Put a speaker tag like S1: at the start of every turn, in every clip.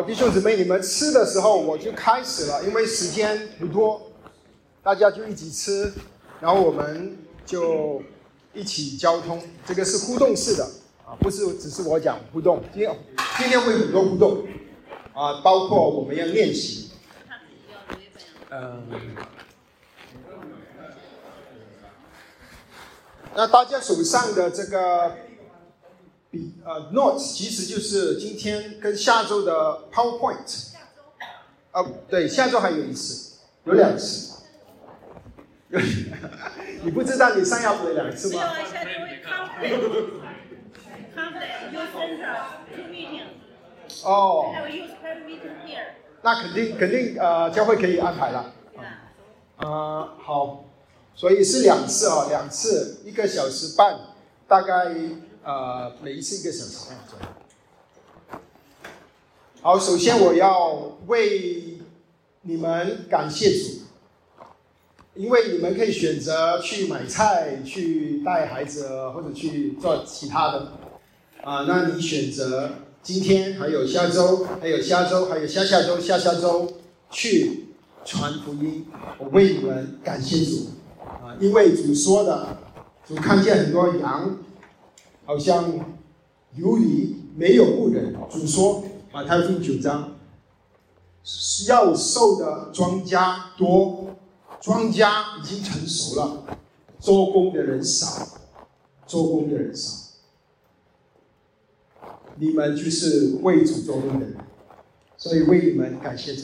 S1: 好，弟兄姊妹，你们吃的时候我就开始了，因为时间不多，大家就一起吃，然后我们就一起交通。这个是互动式的啊，不是只是我讲互动。今天今天会很多互动啊，包括我们要练习。嗯。那大家手上的这个比呃 notes 其实就是今天跟下周的 PowerPoint。啊，对，下周还有一次，有两次。你不知道你上要回两次吗？哦。那肯定肯定呃，教会可以安排了。啊，好。所以是两次啊，两次一个小时半，大概呃每一次一个小时半左右。好，首先我要为你们感谢主，因为你们可以选择去买菜、去带孩子或者去做其他的啊。那你选择今天还有下周，还有下周，还有下下周、下下周去传福音，我为你们感谢主。啊因为主说的，主看见很多羊，好像有理没有牧人。主说，马太福音九章，要收的庄稼多，庄稼已经成熟了，做工的人少，做工的人少。你们就是为主做工的人，所以为你们感谢主。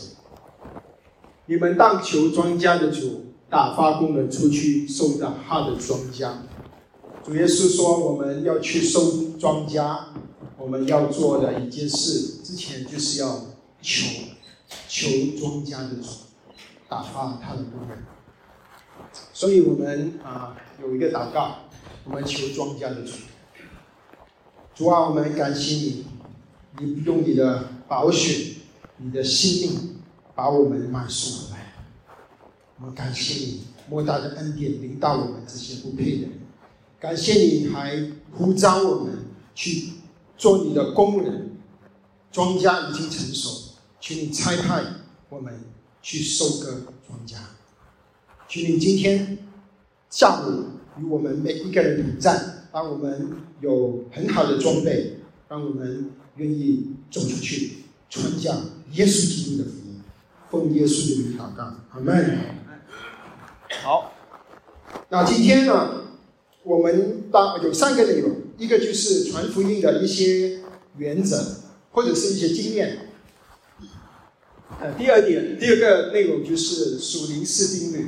S1: 你们当求庄稼的主。打发工人出去收到他的庄稼。主耶稣说：“我们要去收庄稼，我们要做的一件事，之前就是要求求庄稼的主打发他的工人。所以我们啊有一个祷告，我们求庄稼的主。主啊，我们感谢你，你用你的宝血、你的性命把我们买赎回来。”我们感谢你莫大的恩典领导我们这些不配的人，感谢你还呼召我们去做你的工人。庄稼已经成熟，请你差派我们去收割庄稼。请你今天下午与我们每一个人同在，让我们有很好的装备，让我们愿意走出去传讲耶稣基督的福音，奉耶稣的名祷告，阿门。好，那今天呢，我们当有三个内容，一个就是传福音的一些原则或者是一些经验。呃，第二点，第二个内容就是属灵式定律，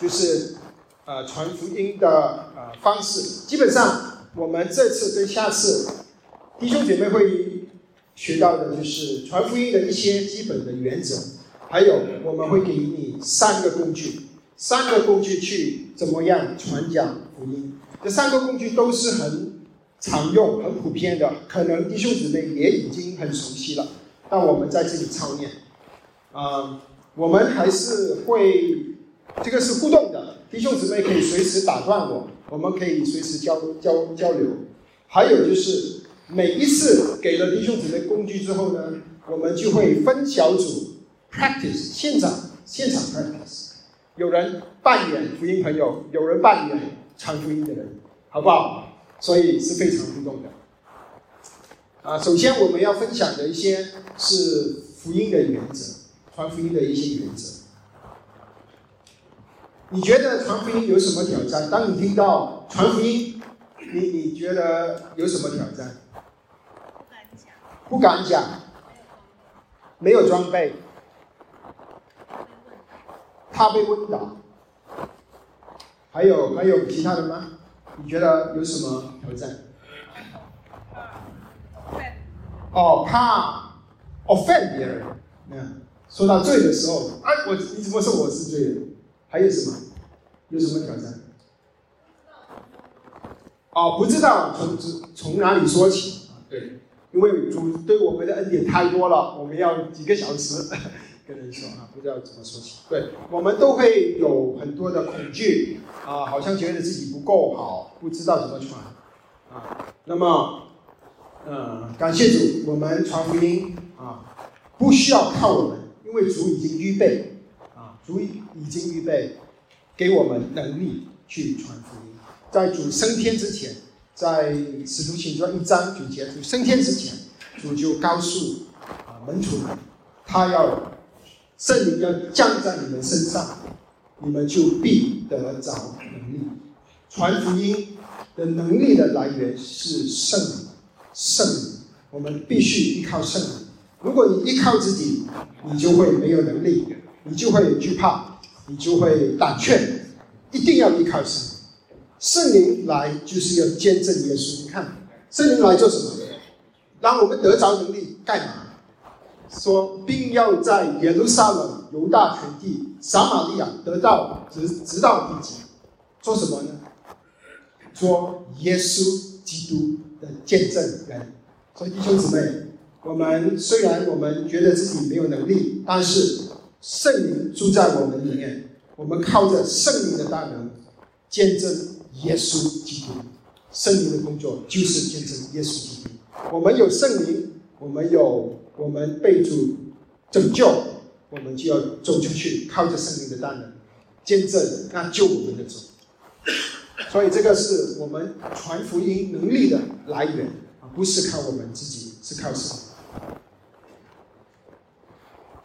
S1: 就是呃传福音的呃方式。基本上，我们这次跟下次弟兄姐妹会学到的就是传福音的一些基本的原则，还有我们会给你三个工具。三个工具去怎么样传讲福音？这三个工具都是很常用、很普遍的，可能弟兄姊妹也已经很熟悉了。但我们在这里操练，啊，我们还是会，这个是互动的，弟兄姊妹可以随时打断我，我们可以随时交交交流。还有就是每一次给了弟兄姊妹工具之后呢，我们就会分小组 practice 现场现场 practice。有人扮演福音朋友，有人扮演传福音的人，好不好？所以是非常互动的。啊，首先我们要分享的一些是福音的原则，传福音的一些原则。你觉得传福音有什么挑战？当你听到传福音，你你觉得有什么挑战？
S2: 不敢讲。
S1: 不敢讲。没有装备。怕被问倒，还有还有其他的吗？你觉得有什么挑战？哦，怕 offend 别人。嗯，说到罪的时候，哎，我你怎么说我是罪人？还有什么？有什么挑战？哦，不知道从从哪里说起啊？对，因为主对我们的恩典太多了，我们要几个小时。跟人说啊，不知道怎么说起。对我们都会有很多的恐惧啊，好像觉得自己不够好，不知道怎么传啊。那么，呃，感谢主，我们传福音啊，不需要靠我们，因为主已经预备啊，主已经预备给我们能力去传福音。在主升天之前，在使徒行传一章九节，主升天之前，主就告诉啊门徒们，他要圣灵要降在你们身上，你们就必得着能力。传福音的能力的来源是圣灵，圣灵，我们必须依靠圣灵。如果你依靠自己，你就会没有能力，你就会惧怕，你就会胆怯。一定要依靠圣灵。圣灵来就是要见证耶稣。你看，圣灵来做什么？让我们得着能力干嘛？说，并要在耶路撒冷、犹大全地、撒玛利亚得到直直到地极。做什么呢？做耶稣基督的见证人。所以弟兄姊妹。我们虽然我们觉得自己没有能力，但是圣灵住在我们里面，我们靠着圣灵的大能见证耶稣基督。圣灵的工作就是见证耶稣基督。我们有圣灵，我们有我们被主拯救，我们就要走出去，靠着圣灵的大能见证那救我们的主。所以这个是我们传福音能力的来源啊，不是靠我们自己，是靠神。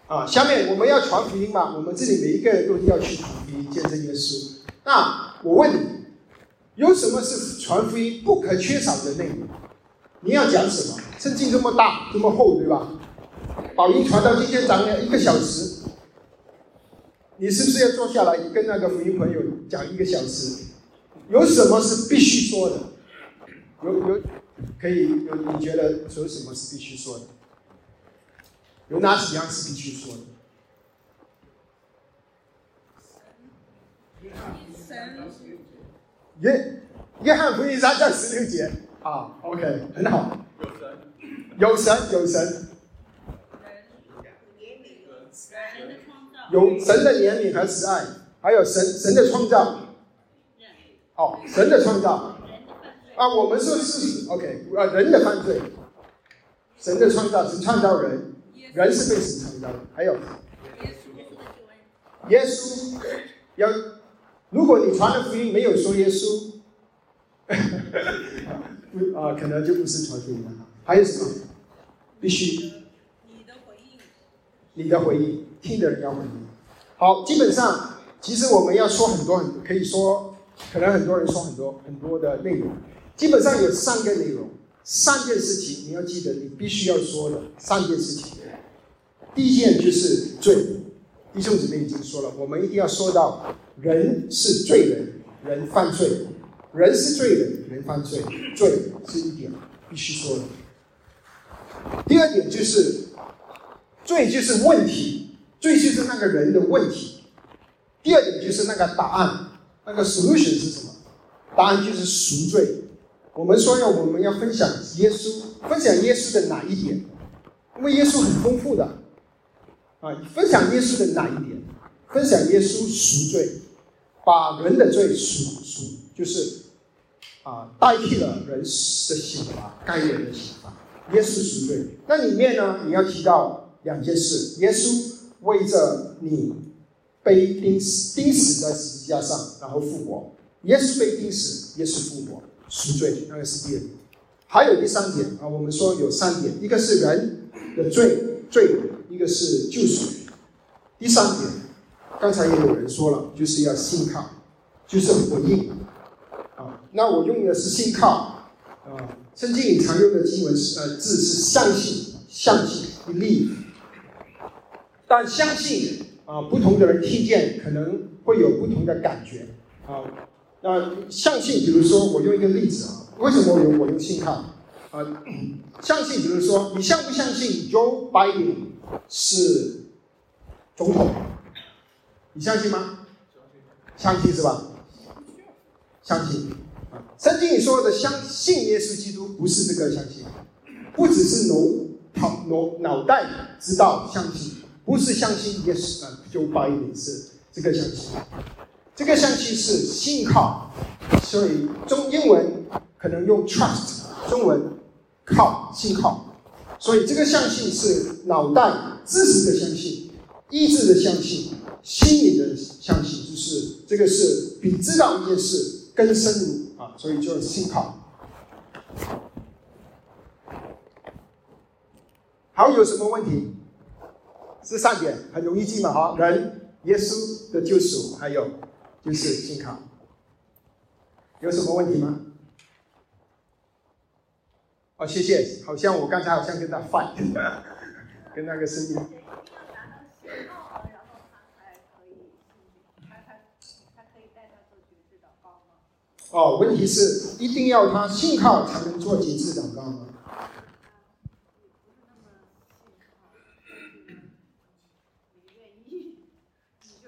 S1: 啊，下面我们要传福音嘛？我们这里每一个人都要去传福音，见证耶稣。那我问你，有什么是传福音不可缺少的内容？你要讲什么？圣经这么大，这么厚，对吧？宝音传到今天讲了一个小时，你是不是要坐下来跟那个福音朋友讲一个小时？有什么是必须说的？有有可以有？你觉得有什么是必须说的？有哪几样是必须说的？约约翰福音三章十六节啊，OK，很好。有神，有神，有神有神的怜悯和慈爱，还有神神的创造。哦，神的创造。啊，我们说是 OK，啊，人的犯罪，神的创造，神创造人。人是被神创造的，还有耶稣要，如果你传的福音没有说耶稣，不 啊，可能就不是传福音了。还有什么？必须
S2: 你的回应，
S1: 你的回应，听的人要回应。好，基本上其实我们要说很多很，可以说可能很多人说很多很多的内容，基本上有三个内容，三件事情你要记得，你必须要说的三件事情。第一件就是罪，弟兄姊妹已经说了，我们一定要说到人是罪人，人犯罪，人是罪人，人犯罪，罪是一点必须说的。第二点就是罪就是问题，罪就是那个人的问题。第二点就是那个答案，那个 solution 是什么？答案就是赎罪。我们说要我们要分享耶稣，分享耶稣的哪一点？因为耶稣很丰富的。啊，分享耶稣的哪一点？分享耶稣赎罪，把人的罪赎赎，就是啊，代替了人的刑罚，该人的刑罚。耶稣赎罪，那里面呢，你要提到两件事：耶稣为着你被钉死，钉死在十字架上，然后复活。耶稣被钉死，耶稣复活，赎罪，那个是第二。还有第三点啊，我们说有三点，一个是人的罪罪。一个是救赎，第三点，刚才也有人说了，就是要信靠，就是回应，啊，那我用的是信靠，啊，圣经里常用的经文是呃字是相信，相信，believe，但相信啊，不同的人听见可能会有不同的感觉，啊，那相信，比如说我用一个例子啊，为什么我用我用信号？啊，相信，比如说你相不相信 Joe Biden？是总统，你相信吗？相信是吧？相信啊。圣经里说的相信耶稣基督，不是这个相信，不只是脑脑脑袋知道相信，不是相信耶稣啊，就八一点是这个相信，这个相信是信号，所以中英文可能用 trust，中文靠信号。所以这个相信是脑袋知识的相信，意志的相信，心理的相信，就是这个是比知道一件事更深入啊，所以就是信号。好，有什么问题？这三点很容易记嘛，哈，人、耶稣的救赎，还有就是信靠。有什么问题吗？哦，谢谢。好像我刚才好像跟他 fight，跟那个声音。哦，问题是一定要他信靠才能做极致祷告吗？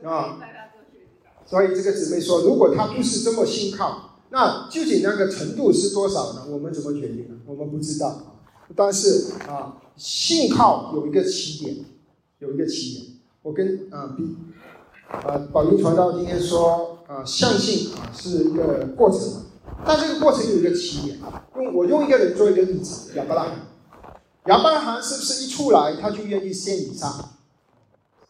S1: 啊，所以这个姊妹说，如果他不是这么信靠，那究竟那个程度是多少呢？我们怎么决定呢？我们不知道。但是啊，信靠有一个起点，有一个起点。我跟啊比啊宝云传道今天说啊，相信啊是一个过程，但这个过程有一个起点。用我用一个人做一个例子，亚伯拉罕。亚伯拉罕是不是一出来他就愿意献以撒？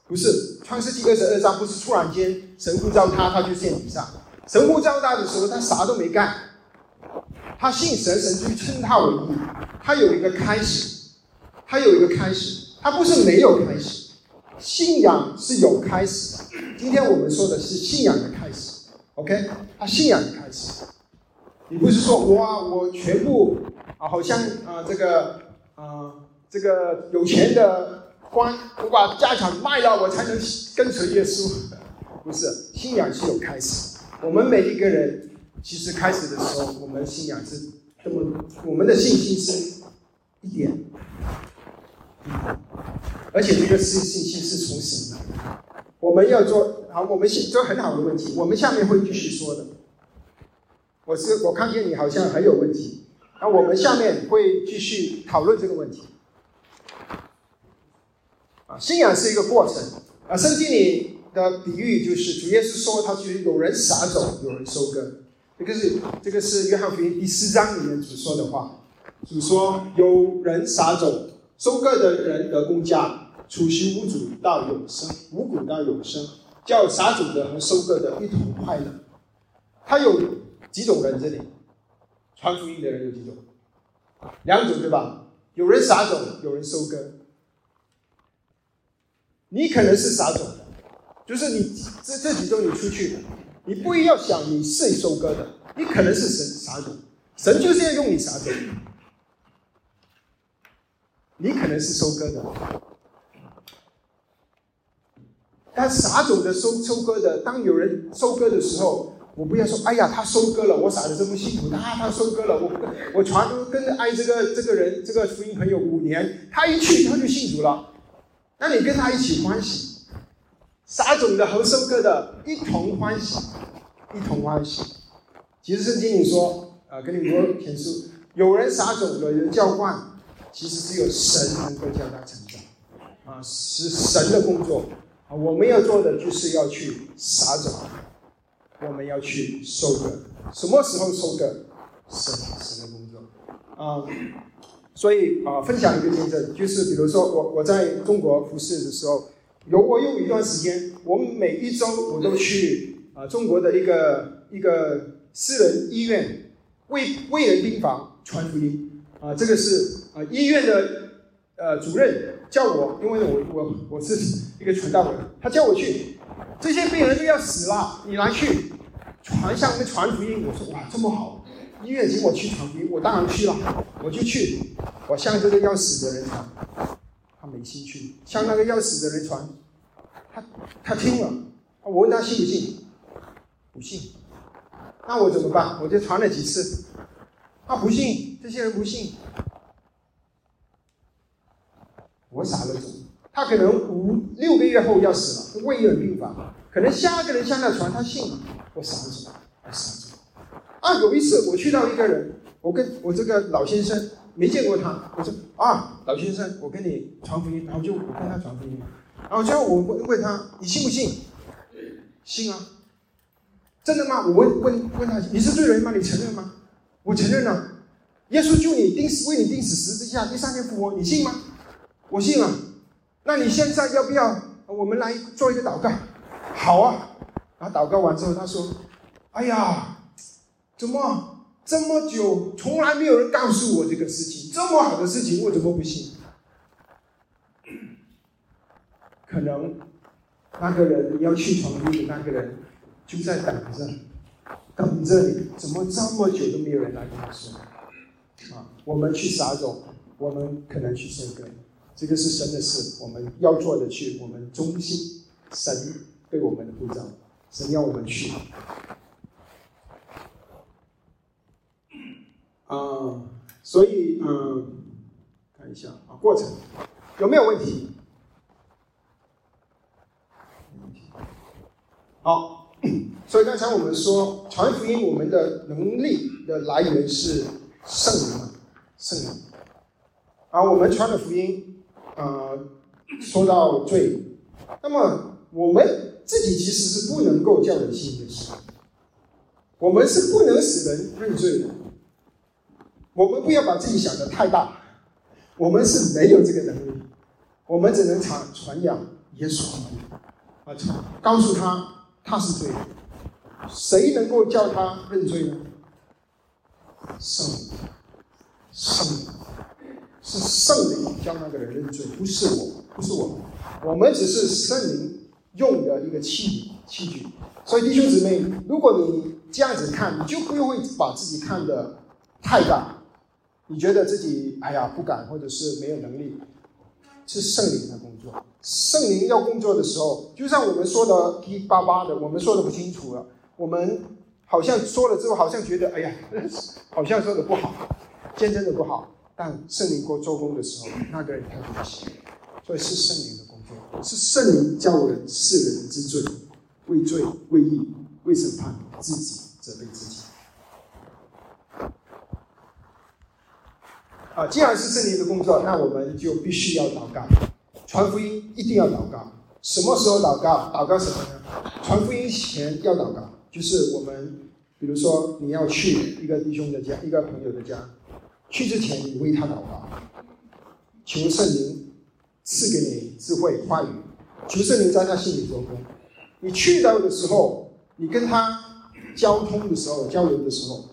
S1: 不是创世纪二十二章，不是突然间神呼召他，他就献以撒。神呼召他的时候，他啥都没干，他信神，神就称他为义。他有一个开始，他有一个开始，他不是没有开始。信仰是有开始的。今天我们说的是信仰的开始，OK？他信仰的开始，你不是说哇，我全部啊，好像啊，这个啊，这个有钱的。光我把家产卖了，我才能跟随耶稣。不是，信仰是有开始。我们每一个人其实开始的时候，我们信仰是这么，我们的信心是一点，而且这个是信心是从神的。我们要做好，我们信这很好的问题。我们下面会继续说的。我是我看见你好像很有问题，那我们下面会继续讨论这个问题。信仰是一个过程啊，圣经里的比喻就是主耶稣说，他就是有人撒种，有人收割。这个是这个是约翰福音第四章里面主说的话。主说有人撒种，收割的人得公价，储蓄无主到永生，五谷到永生，叫撒种的和收割的一同快乐。他有几种人这里？传福音的人有几种？两种对吧？有人撒种，有人收割。你可能是撒种的，就是你这这几周你出去，你不要想你是收割的，你可能是神撒种，神就是要用你撒种，你可能是收割的，但撒种的收收割的，当有人收割的时候，我不要说，哎呀，他收割了，我撒的这么辛苦，他他收割了，我我传跟着爱这个这个人这个福音朋友五年，他一去他就信主了。那你跟他一起欢喜，撒种的和收割的一同欢喜，一同欢喜。其实圣经里说，啊，跟你说天书，有人撒种，有人浇灌，其实只有神能够叫他成长，啊，是神的工作。啊，我们要做的就是要去撒种，我们要去收割。什么时候收割？神神的工作，啊。所以啊，分享一个见证，就是比如说我我在中国服侍的时候，有我有一段时间，我每一周我都去啊中国的一个一个私人医院为为人病房传福音啊，这个是啊医院的呃主任叫我，因为我我我是一个传道人，他叫我去，这些病人都要死了，你来去传向他传福音，我说哇这么好。医院请我去传福音，我当然去了，我就去。我向这个要死的人传，他没兴趣；向那个要死的人传，他他听了。我问他信不信，不信。那我怎么办？我就传了几次，他不信，这些人不信。我傻了，他可能五六个月后要死了，胃院病吧，可能下一个人向他传，他信了。我傻了，我傻了。啊，有一次我去到一个人，我跟我这个老先生没见过他，我说啊，老先生，我跟你传福音，然后就我跟他传福音，然后最后我问问他，你信不信？信啊，真的吗？我问问问他，你是罪人吗？你承认吗？我承认了。耶稣救你钉死，为你钉死十字架，第三天复活，你信吗？我信啊。那你现在要不要我们来做一个祷告？好啊。然后祷告完之后，他说：“哎呀，怎么这么久从来没有人告诉我这个事情？这么好的事情，我怎么不信？”可能那个人你要去传福音的那个人就在等着，等着你。怎么这么久都没有人来跟他说？啊，我们去撒种，我们可能去生根，这个是神的事，我们要做的去，我们忠心神对我们的呼召，神要我们去。啊，所以嗯，看一下啊，过程有没有问题？好，所以刚才我们说传福音，我们的能力的来源是圣灵，圣灵。而我们传的福音，呃，说到罪，那么我们自己其实是不能够叫人信的心，我们是不能使人认罪的。我们不要把自己想的太大，我们是没有这个能力，我们只能传传扬耶稣基督，啊，告诉他。他是对的，谁能够叫他认罪呢？圣。灵，圣。灵是圣灵叫那个人认罪，不是我，不是我，我们只是圣灵用的一个器器具。所以弟兄姊妹，如果你这样子看，你就不会把自己看得太大，你觉得自己哎呀不敢，或者是没有能力。是圣灵的工作。圣灵要工作的时候，就像我们说的噼巴巴的，我们说的不清楚了。我们好像说了之后，好像觉得哎呀，好像说的不好，见证的不好。但圣灵过做工的时候，那个人他就不行。所以是圣灵的工作，是圣灵叫人世人之罪，为罪为义为审判自己责备自己。啊，既然是圣灵的工作，那我们就必须要祷告，传福音一定要祷告。什么时候祷告？祷告什么呢？传福音前要祷告，就是我们，比如说你要去一个弟兄的家、一个朋友的家，去之前你为他祷告，求圣灵赐给你智慧话语，求圣灵在他心里做工。你去到的时候，你跟他交通的时候、交流的时候。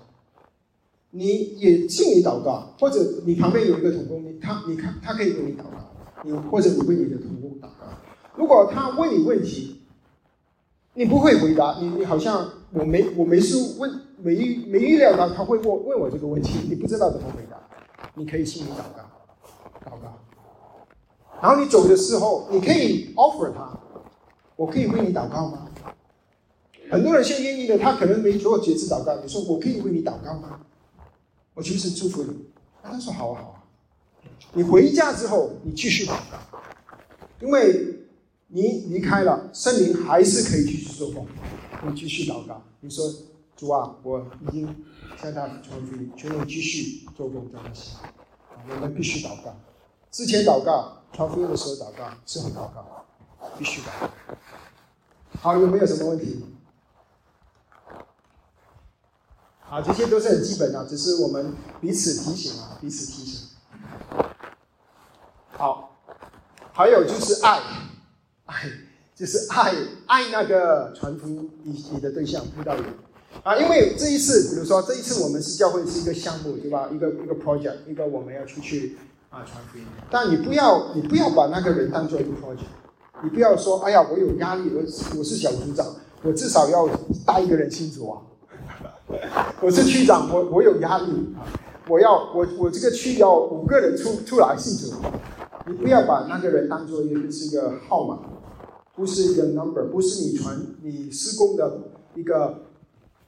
S1: 你也心里祷告，或者你旁边有一个同工，你他你看他可以为你祷告，你或者你为你的同工祷告。如果他问你问题，你不会回答，你你好像我没我没是问没没预料到他会问问我这个问题，你不知道怎么回答，你可以心里祷告，祷告。然后你走的时候，你可以 offer 他，我可以为你祷告吗？很多人先愿意的，他可能没做节制祷告，你说我可以为你祷告吗？我求神祝福你，他说好啊好啊。你回家之后，你继续祷告，因为你离开了，圣灵还是可以继续做工。你继续祷告，你说主啊，我已经向他传福音，求你继续做工这东西。我们必须祷告，之前祷告，传福音的时候祷告，之后祷告，必须祷告。好，有没有什么问题？啊，这些都是很基本的，只是我们彼此提醒啊，彼此提醒。好，还有就是爱，爱就是爱爱那个传福音你的对象遇到人啊，因为这一次，比如说这一次我们是教会是一个项目，对吧？一个一个 project，一个我们要出去啊传福音。但你不要你不要把那个人当做一个 project，你不要说哎呀我有压力，我我是小组长，我至少要带一个人清楚啊。我是区长，我我有压力啊！我要我我这个区要五个人出出来信主，你不要把那个人当做一个是一个号码，不是一个 number，不是你传你施工的一个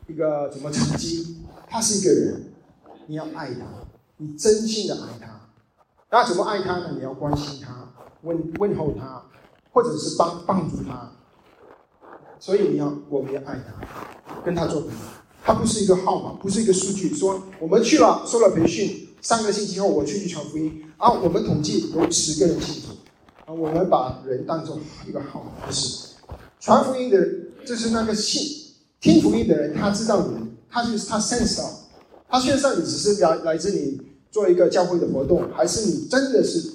S1: 一个什么成绩，他是一个人，你要爱他，你真心的爱他，那怎么爱他呢？你要关心他，问问候他，或者是帮帮助他，所以你要我们要爱他，跟他做朋友。它不是一个号码，不是一个数据。说我们去了，受了培训，三个星期后我去去传福音，啊，我们统计有十个人信主，啊，我们把人当做一个号码，不是。传福音的，就是那个信听福音的人，他知道你，他就是他 sense 到，他线上你只是来来自你做一个教会的活动，还是你真的是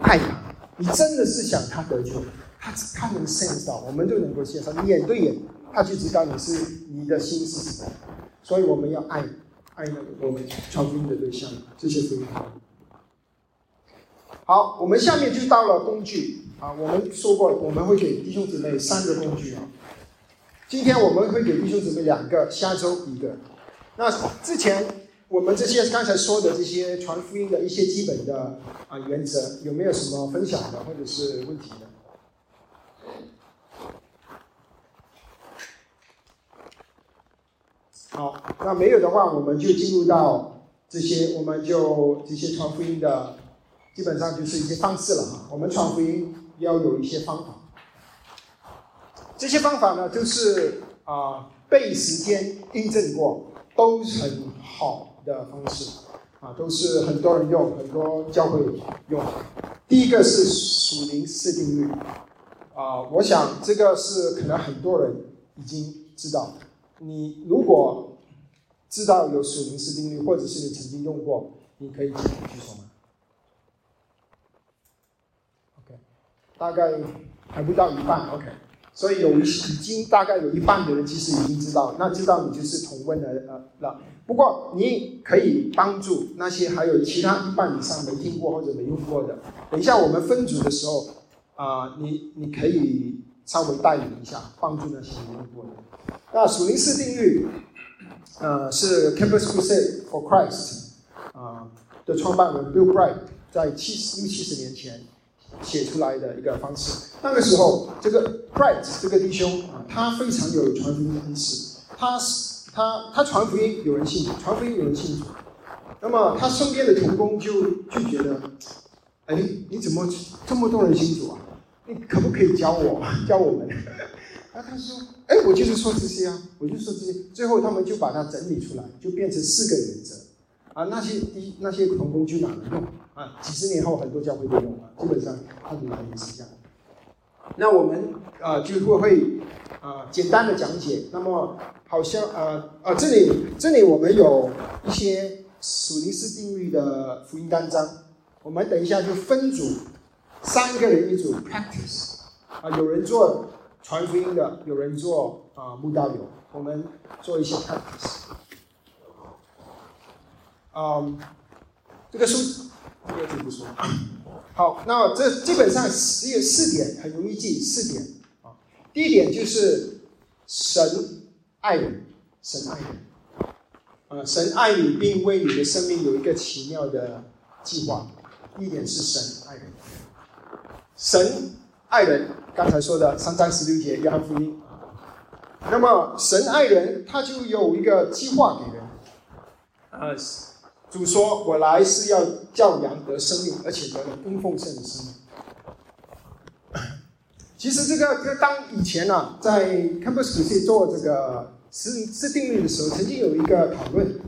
S1: 爱他？你真的是想他得救？他他能 sense 到，我们就能够线上眼对眼，他就知道你是你的心是什么。所以我们要爱爱那个我们传福音的对象，这些福音。好，我们下面就到了工具啊。我们说过，我们会给弟兄姊妹三个工具啊。今天我们会给弟兄姊妹两个，下周一个。那之前我们这些刚才说的这些传福音的一些基本的啊原则，有没有什么分享的或者是问题的？好，那没有的话，我们就进入到这些，我们就这些传福音的，基本上就是一些方式了哈。我们传福音要有一些方法，这些方法呢，就是啊被时间印证过，都很好的方式啊，都是很多人用，很多教会用。第一个是属灵四定律啊，我想这个是可能很多人已经知道。你如果知道有属灵四定律，或者是你曾经用过，你可以举手吗？OK，大概还不到一半。OK，所以有一已经大概有一半的人其实已经知道，那知道你就是同温的呃了。不过你可以帮助那些还有其他一半以上没听过或者没用过的。等一下我们分组的时候啊，你你可以稍微带领一下，帮助那些没用过的。那属灵四定律，呃，是 Campus Crusade for Christ 啊的创办人 Bill Bright 在七十六七十年前写出来的一个方式。那个时候，这个 Bright 这个弟兄啊，他非常有传福音的恩赐，他是他他传福音有人信，传福音有人信主。那么他身边的同工就就觉得，哎，你怎么这么多人信主啊？你可不可以教我 教我们？那他说：“哎，我就是说这些啊，我就说这些。最后他们就把它整理出来，就变成四个原则啊。那些第那些同工就哪能用啊。几十年后，很多教会都用了。基本上它的来源是这样。那我们啊就会会啊简单的讲解。那么好像啊啊这里这里我们有一些属灵式定律的福音单章。我们等一下就分组，三个人一组 practice 啊，有人做。”传福音的有人做啊，木道友，我们做一些 practice。嗯，这个书这个就不说。好，那这基本上只有四点，很容易记四点啊。第一点就是神爱你，神爱你啊，神爱你，并为你的生命有一个奇妙的计划。第一点是神爱人，神爱人。刚才说的三章十六节约翰福音，那么神爱人，他就有一个计划给人。呃，主说：“我来是要教养得生命，而且得了更丰盛的生命。”其实这个，这当以前呢，在 Campus 里做这个是是定律的时候，曾经有一个讨论，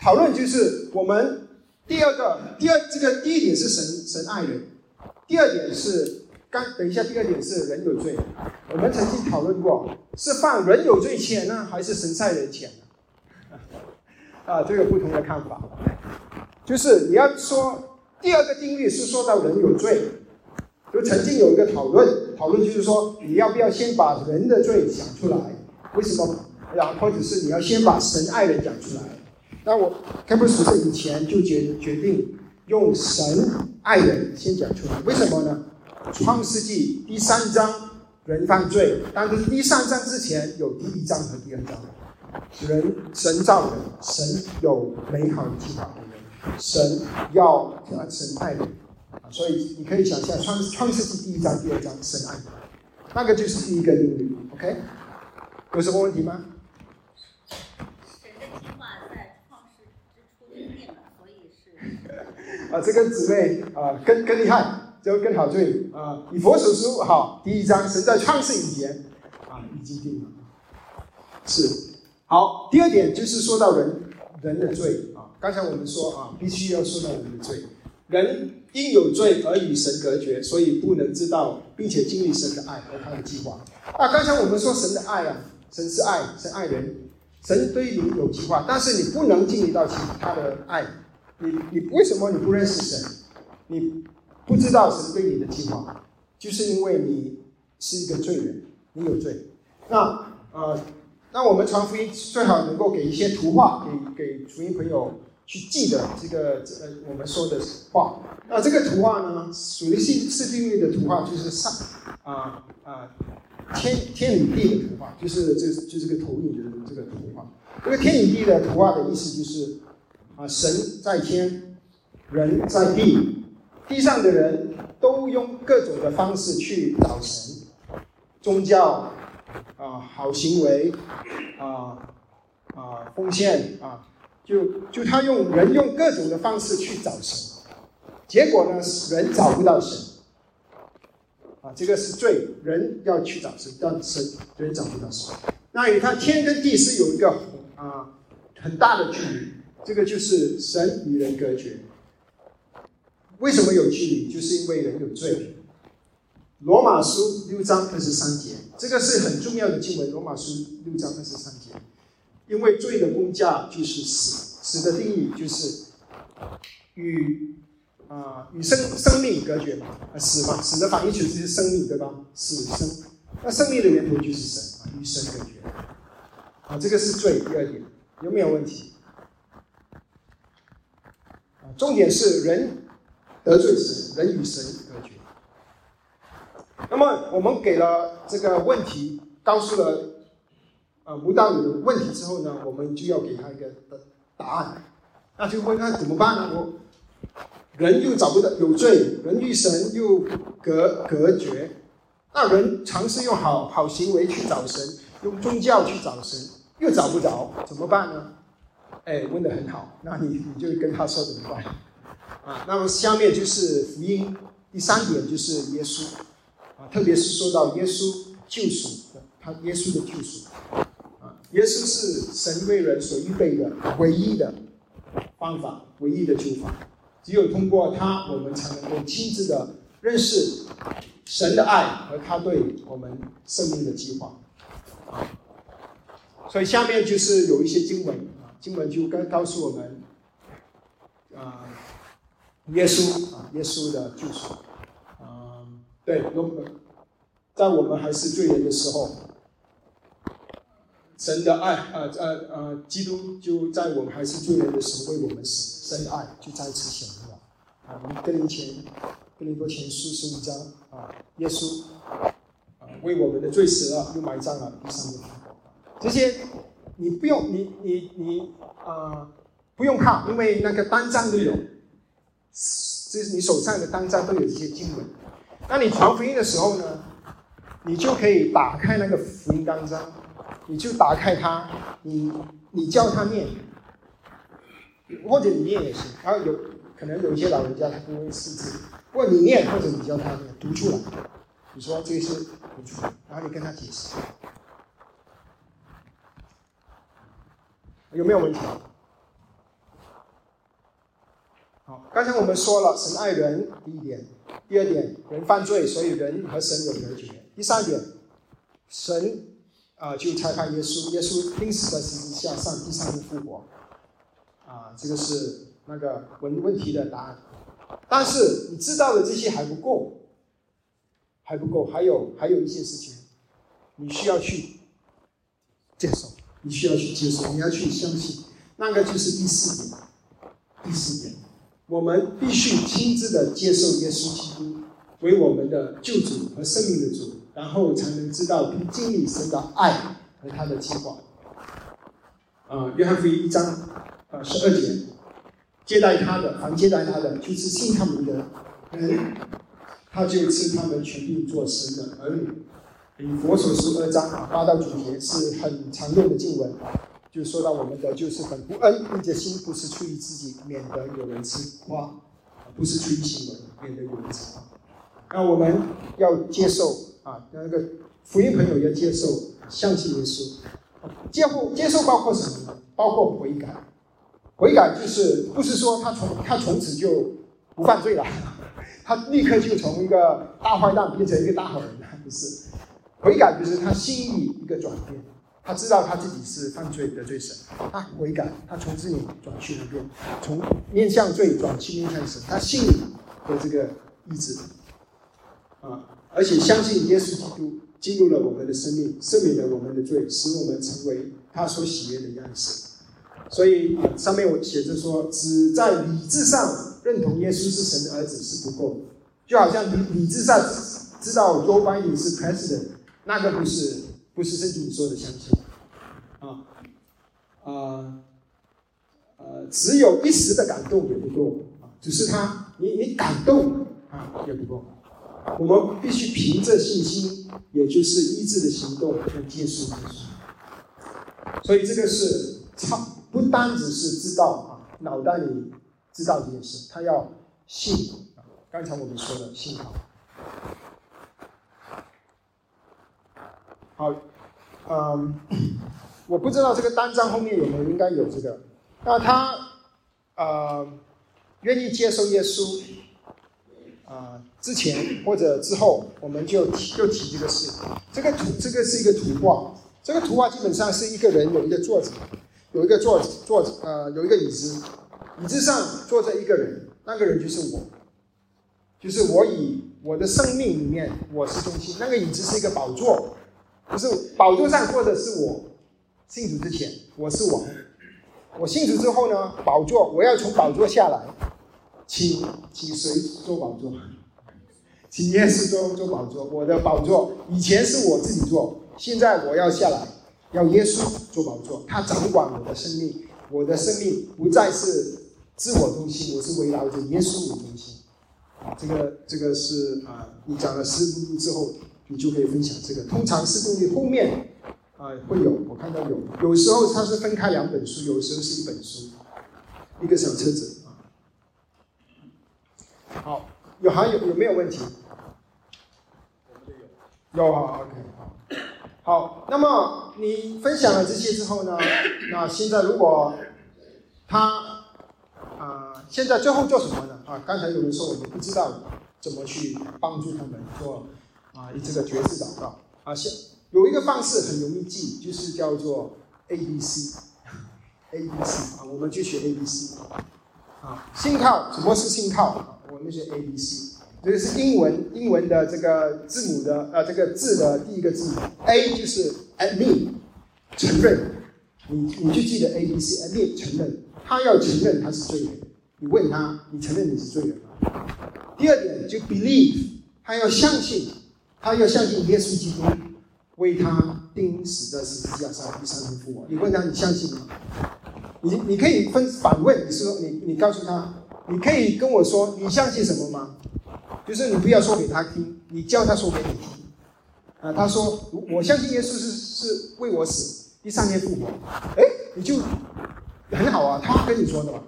S1: 讨论就是我们第二个，第二这个第一点是神神爱人，第二点是。刚等一下，第二点是人有罪。我们曾经讨论过，是犯人有罪前呢，还是神在人前呢？啊，这个不同的看法。就是你要说第二个定律是说到人有罪，就曾经有一个讨论，讨论就是说你要不要先把人的罪讲出来？为什么？然后或者是你要先把神爱人讲出来？那我开普斯以前就决决定用神爱人先讲出来，为什么呢？创世纪第三章人犯罪，但是第三章之前有第一章和第二章。人神造人，神有美好的计划给人，神要神爱人啊，所以你可以想象创创世纪第一章、第二章神爱人，那个就是第一个定律。OK，有什么问题吗？
S2: 神的计划在创世之初就定了，所以是
S1: 啊，这个姊妹啊，更更厉害。就更好对啊！以佛所书好，第一章神在创世以前啊已经定了，是好。第二点就是说到人人的罪啊，刚才我们说啊，必须要说到人的罪，人因有罪而与神隔绝，所以不能知道并且经历神的爱和他的计划。啊，刚才我们说神的爱啊，神是爱，神爱人，神对你有计划，但是你不能经历到其他的爱。你你为什么你不认识神？你不知道神对你的计划，就是因为你是一个罪人，你有罪。那呃，那我们传福音最好能够给一些图画，给给福音朋友去记得这个呃我们说的话。那这个图画呢，属于是是定律的图画，就是上啊啊。天天与地的图画，就是这就是个投影的这个图画。这个天与地的图画的意思就是，啊，神在天，人在地，地上的人都用各种的方式去找神，宗教，啊，好行为，啊啊，奉献啊，就就他用人用各种的方式去找神，结果呢，人找不到神。啊，这个是罪，人要去找神，但神人找不到神。那你看天跟地是有一个啊很大的距离，这个就是神与人隔绝。为什么有距离？就是因为人有罪。罗马书六章二十三节，这个是很重要的经文。罗马书六章二十三节，因为罪的工价就是死，死的定义就是与。啊，与生生命隔绝嘛，啊死嘛，死的反义词就是生命，对吧？死生，那生命的源头就是神啊，与神隔绝。啊，这个是罪第二点，有没有问题？重点是人得罪神，人与神隔绝。那么我们给了这个问题，告诉了呃吴道友的问题之后呢，我们就要给他一个答案，那就问他怎么办呢？我。人又找不到有罪，人与神又隔隔绝，那人尝试用好好行为去找神，用宗教去找神，又找不着，怎么办呢？哎，问的很好，那你你就跟他说怎么办？啊，那么下面就是福音，第三点就是耶稣，啊，特别是说到耶稣救赎，他耶稣的救赎，啊，耶稣是神为人所预备的唯一的方法，唯一的救法。只有通过他，我们才能够亲自的认识神的爱和他对我们生命的计划。所以下面就是有一些经文，经文就告告诉我们，啊，耶稣啊，耶稣的救赎，啊，对，在我们还是罪人的时候，神的爱啊呃呃，基督就在我们还是罪人的时候为我们死。神的爱就再次显明了啊！我们跟林前，跟林多前书十五章啊，耶稣啊为我们的罪死了，又埋葬了，第三个。这些你不用，你你你啊，不用看，因为那个单章都有，就是你手上的单章都有这些经文。那你传福音的时候呢，你就可以打开那个福音单章，你就打开它，你你叫他念。或者你念也行，然后有可能有一些老人家他不会识字，或者你念或者你教他念读出来，你说这是读出来，然后你跟他解释，有没有问题？好，刚才我们说了神爱人第一点，第二点人犯罪，所以人和神有隔绝。第三点，神啊就差派耶稣，耶稣钉死在十字架上，第三天复活。啊，这个是那个问问题的答案，但是你知道的这些还不够，还不够，还有还有一些事情，你需要去接受，你需要去接受，你要去相信，那个就是第四点，第四点，我们必须亲自的接受耶稣基督为我们的救主和生命的主，然后才能知道并经历神的爱和他的计划。啊，约翰福音一章。啊，十二节，接待他的，凡接待他的，就是信他们的人，他就赐他们权柄做神的儿女。以佛所十二章八到九节是很常用的经文，就说到我们的就是本不恩，并且心不是出于自己，免得有人吃夸，不是出于行为，免得有人吃夸。那我们要接受啊，那个福音朋友要接受，相信耶稣。接受接受包括什么呢？包括悔改。悔改就是不是说他从他从此就不犯罪了，他立刻就从一个大坏蛋变成一个大好人了，不是。悔改就是他心意一个转变，他知道他自己是犯罪得罪神，他悔改，他从这里转去那边，从面向罪转去面向神，他信的这个意志啊，而且相信耶稣基督进入了我们的生命，赦免了我们的罪，使我们成为他所喜悦的样式。所以上面我写着说，只在理智上认同耶稣是神的儿子是不够的，就好像理理智上知道多巴尼是 president，那个不是。不是圣经说的相信，啊，啊，呃，只有一时的感动也不够啊，只是他，你你感动啊也不够，我们必须凭着信心，也就是意志的行动来接受耶稣。所以这个是超，不单只是知道啊，脑袋里知道这件事，他要信。刚才我们说的信号。好，嗯，我不知道这个单张后面有没有，应该有这个。那他呃愿意接受耶稣啊之前或者之后，我们就提就提这个事。这个图这个是一个图画，这个图画基本上是一个人有一个坐着，有一个坐坐呃有一个椅子，椅子上坐着一个人，那个人就是我，就是我以我的生命里面我是中心，那个椅子是一个宝座。就是宝座上坐的是我，信主之前我是王，我信主之后呢，宝座我要从宝座下来，请请谁坐宝座？请耶稣坐坐宝座。我的宝座以前是我自己坐，现在我要下来，要耶稣坐宝座，他掌管我的生命，我的生命不再是自我中心，我是围绕着耶稣为中心。这个这个是啊，你讲了十分钟之后。你就可以分享这个。通常四动力后面啊会有，我看到有，有时候它是分开两本书，有时候是一本书，一个小册子啊。好，有还有有没有问题？有，有啊，OK，好。好，那么你分享了这些之后呢？那现在如果他啊，现在最后做什么呢？啊，刚才有人说我们不知道怎么去帮助他们做。啊，这个爵士祷告啊，像有一个方式很容易记，就是叫做 A B C，A B C 啊，我们去学 A B C 啊。信靠什么是信靠？我们学 A B C，这个是英文英文的这个字母的呃这个字的第一个字母 A 就是 admit 承认，你你就记得 A B C admit 承认，他要承认他是罪人，你问他，你承认你是罪人吗？第二点就 believe，他要相信。他要相信耶稣基督为他钉死在十字架上，第三天复活。你问他，你相信吗？你你可以分反问，你说你你告诉他，你可以跟我说你相信什么吗？就是你不要说给他听，你叫他说给你听。啊，他说我相信耶稣是是为我死，第三天复活。哎，你就很好啊，他跟你说的嘛。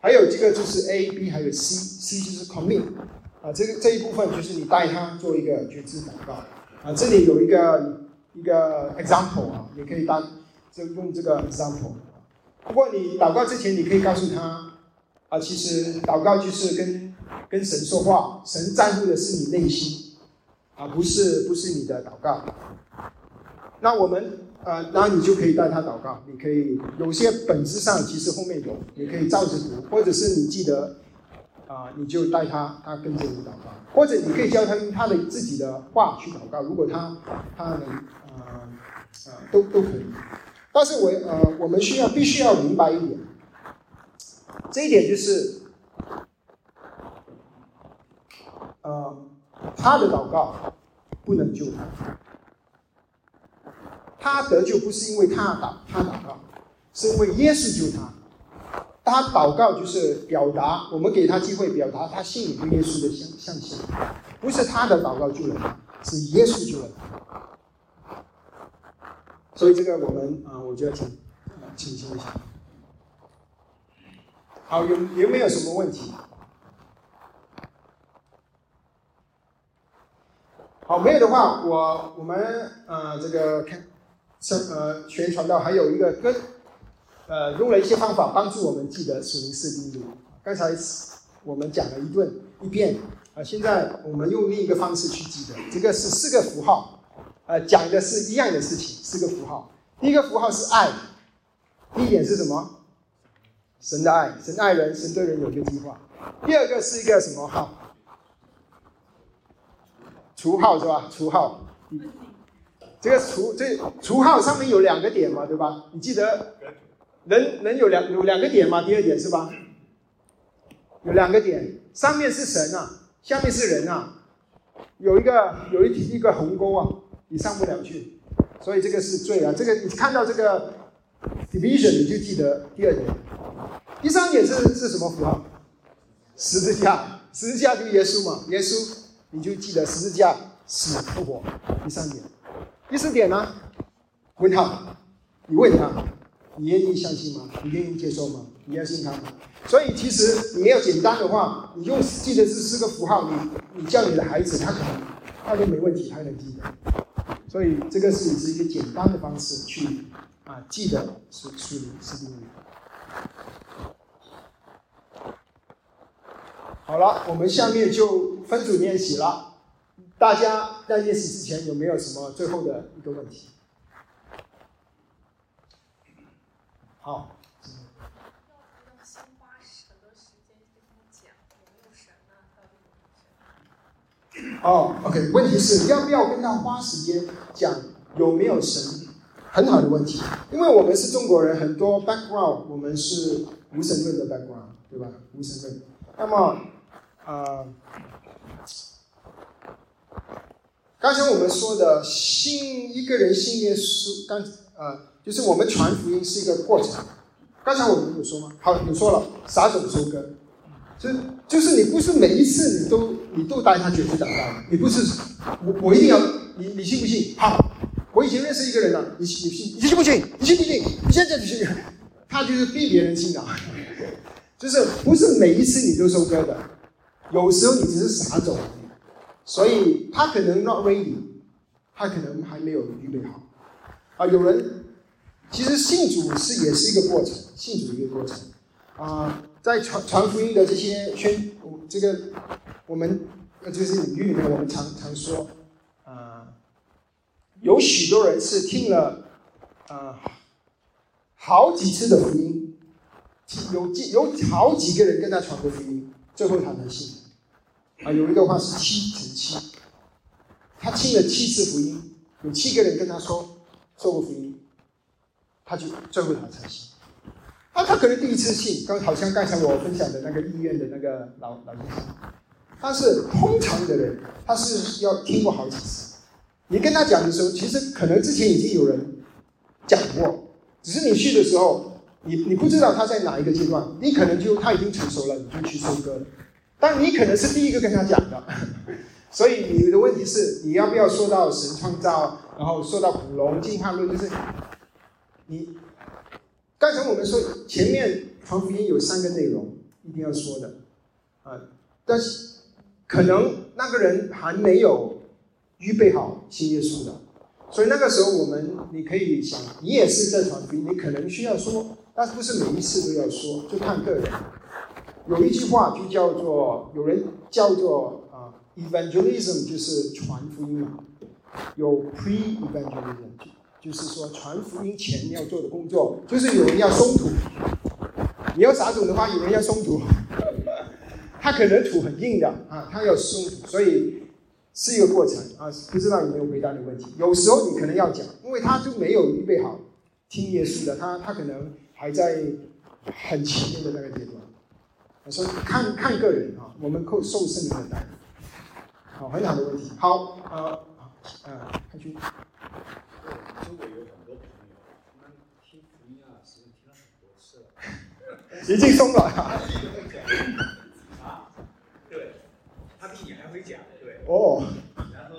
S1: 还有这个就是 A、B 还有 C，C 就是 commit。啊，这个这一部分就是你带他做一个觉知祷告啊。这里有一个一个 example 啊，也可以当就用这个 example。不过你祷告之前，你可以告诉他啊，其实祷告就是跟跟神说话，神在乎的是你内心啊，不是不是你的祷告。那我们呃，那你就可以带他祷告，你可以有些本质上其实后面有，你可以照着读，或者是你记得。啊，你就带他，他跟着你祷告，或者你可以教他用他的自己的话去祷告。如果他他能，呃呃，都都可以。但是我呃，我们需要必须要明白一点，这一点就是，呃，他的祷告不能救他，他得救不是因为他祷他祷告，是因为耶稣救他。他祷告就是表达，我们给他机会表达他心里对耶稣的相相信，不是他的祷告救了他，是耶稣救了他。所以这个我们啊，我觉得挺清晰一下。好，有有没有什么问题？好，没有的话，我我们呃这个看，呃宣传到还有一个跟。呃，用了一些方法帮助我们记得属灵四定律。刚才我们讲了一顿一遍，啊，现在我们用另一个方式去记得。这个是四个符号，呃，讲的是一样的事情，四个符号。第一个符号是爱，第一点是什么？神的爱，神爱人，神对人有一个计划。第二个是一个什么号？除号是吧？除号。这个除这除号上面有两个点嘛，对吧？你记得人人有两有两个点吗？第二点是吧？有两个点，上面是神啊，下面是人啊，有一个有一一个鸿沟啊，你上不了去，所以这个是罪啊。这个你看到这个 division，你就记得第二点。第三点是是什么符号？十字架，十字架就是耶稣嘛，耶稣你就记得十字架死复活。第三点。第四点呢？问他，你问他，你愿意相信吗？你愿意接受吗？你要信他吗？所以其实你要简单的话，你用记得这四个符号，你你叫你的孩子，他可能他都没问题，他能记得。所以这个是是一个简单的方式去啊记得是是是定律。好了，我们下面就分组练习了。大家在练习之前有没有什么最后的一个问题？好。哦，OK，问题是要不要跟他花时间讲有没有神？很好的问题，因为我们是中国人，很多 background 我们是无神论的 background，对吧？无神论。那么，呃。刚才我们说的信一个人信耶稣，刚呃，就是我们传福音是一个过程。刚才我们有说吗？好，你说了撒种收割，就就是你不是每一次你都你都带他绝对长大，你不是我我一定要你你信不信？好，我以前认识一个人了，你信你信你信不信？你信不信？你现在就信，他就是逼别人信的，就是不是每一次你都收割的，有时候你只是撒种。所以他可能 not ready，他可能还没有预备好。啊，有人其实信主是也是一个过程，信主一个过程。啊，在传传福音的这些宣，这个我们呃就是领域里面，我们常常说，啊，有许多人是听了啊好几次的福音，有几有好几个人跟他传过福音，最后他才信。啊，有一个话是七乘七，他听了七次福音，有七个人跟他说说过福音，他就最后他才信。啊，他可能第一次信，刚好像刚才我分享的那个医院的那个老老先生，但是通常的人他是要听过好几次。你跟他讲的时候，其实可能之前已经有人讲过，只是你去的时候，你你不知道他在哪一个阶段，你可能就他已经成熟了，你就去收割。但你可能是第一个跟他讲的，所以你的问题是你要不要说到神创造，然后说到恐龙进化论，就是你刚才我们说前面传福音有三个内容一定要说的啊，但是可能那个人还没有预备好信耶稣的，所以那个时候我们你可以想，你也是在传福音，你可能需要说，但是不是每一次都要说，就看个人。有一句话就叫做，有人叫做啊，evangelism 就是传福音嘛。有 pre-evangelism，就是说传福音前要做的工作，就是有人要松土。你要撒种的话，有人要松土。他可能土很硬的啊，他要松土，所以是一个过程啊。不知道有没有回答你问题？有时候你可能要讲，因为他就没有预备好听耶稣的，他他可能还在很前面的那个阶段。我说看看个人啊，我们受受圣灵的带领，好，很好的问题。好，呃，呃，开军。中国有很多朋友，他们听福音啊，实际上听了很多次了，已经松了。啊，对，他比你还会讲，对。哦。然后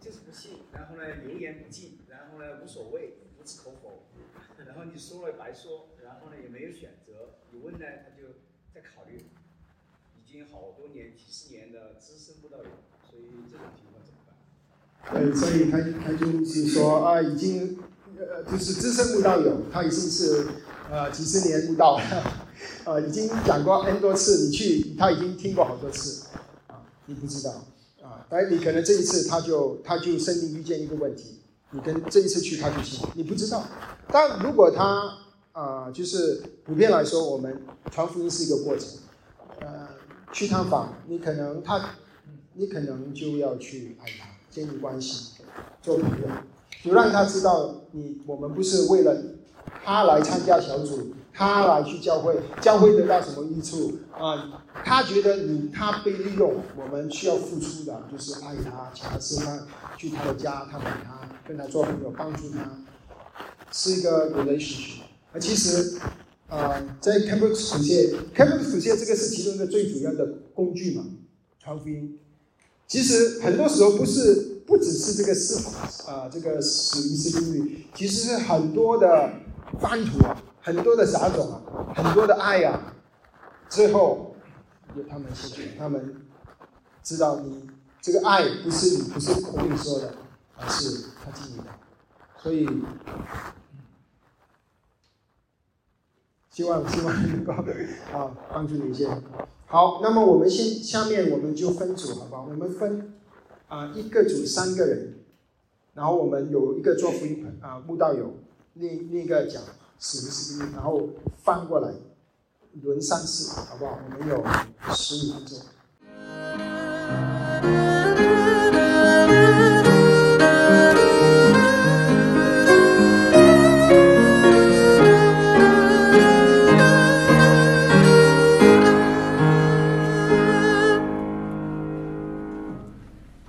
S1: 就是不信，然后呢，油盐不进，然后呢，无所谓，不置可否。然后你说了白说，然后呢，也没有选择。你问呢，他就。在考虑，已经好多年、几十年的资深布道友，所以这种情况怎么办？呃，所以他他就是说啊，已经呃，就是资深布道友，他已经是呃几十年布道了，呃，已经讲过 N 多次，你去他已经听过好多次，啊，你不知道啊，但你可能这一次他就他就生命遇见一个问题，你跟这一次去他就行，你不知道。但如果他啊，就是普遍来说，我们传福音是一个过程。呃，去探访，你可能他，你可能就要去爱他，建立关系，做朋友，就让他知道你我们不是为了他来参加小组，他来去教会，教会得到什么益处啊？他觉得你他被利用，我们需要付出的就是爱他，请他吃饭，去他的家探访他，跟他做朋友，帮助他，是一个 relationship。啊，其实，啊，在 campus 主线，campus 主线这个是其中一个最主要的工具嘛，传福音。其实很多时候不是，不只是这个司法啊，这个史一次经历，其实是很多的翻图啊，很多的杂种啊，很多的爱啊，最后有他们兴趣，他们知道你这个爱不是你不是口里说的，而是他经历的，所以。希望希望能够啊帮助你一些。好，那么我们先下面我们就分组，好不好？我们分啊一个组三个人，然后我们有一个做福音啊慕道友，另另一个讲十十一然后翻过来轮三次，好不好？我们有十五分钟。